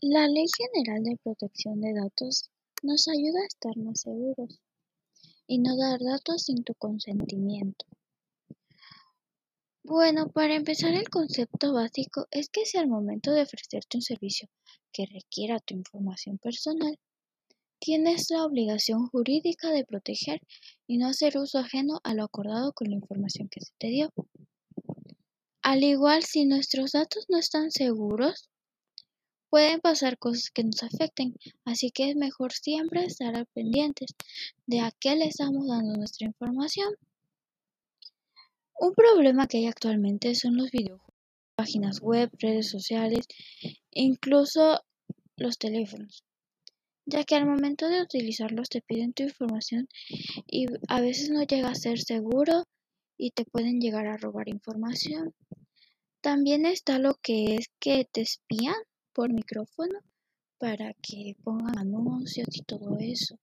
La Ley General de Protección de Datos nos ayuda a estar más seguros y no dar datos sin tu consentimiento. Bueno, para empezar el concepto básico es que si al momento de ofrecerte un servicio que requiera tu información personal, tienes la obligación jurídica de proteger y no hacer uso ajeno a lo acordado con la información que se te dio. Al igual, si nuestros datos no están seguros, pueden pasar cosas que nos afecten, así que es mejor siempre estar al pendientes de a qué le estamos dando nuestra información. Un problema que hay actualmente son los videojuegos, páginas web, redes sociales, incluso los teléfonos, ya que al momento de utilizarlos te piden tu información y a veces no llega a ser seguro y te pueden llegar a robar información. También está lo que es que te espían por micrófono para que pongan anuncios y todo eso.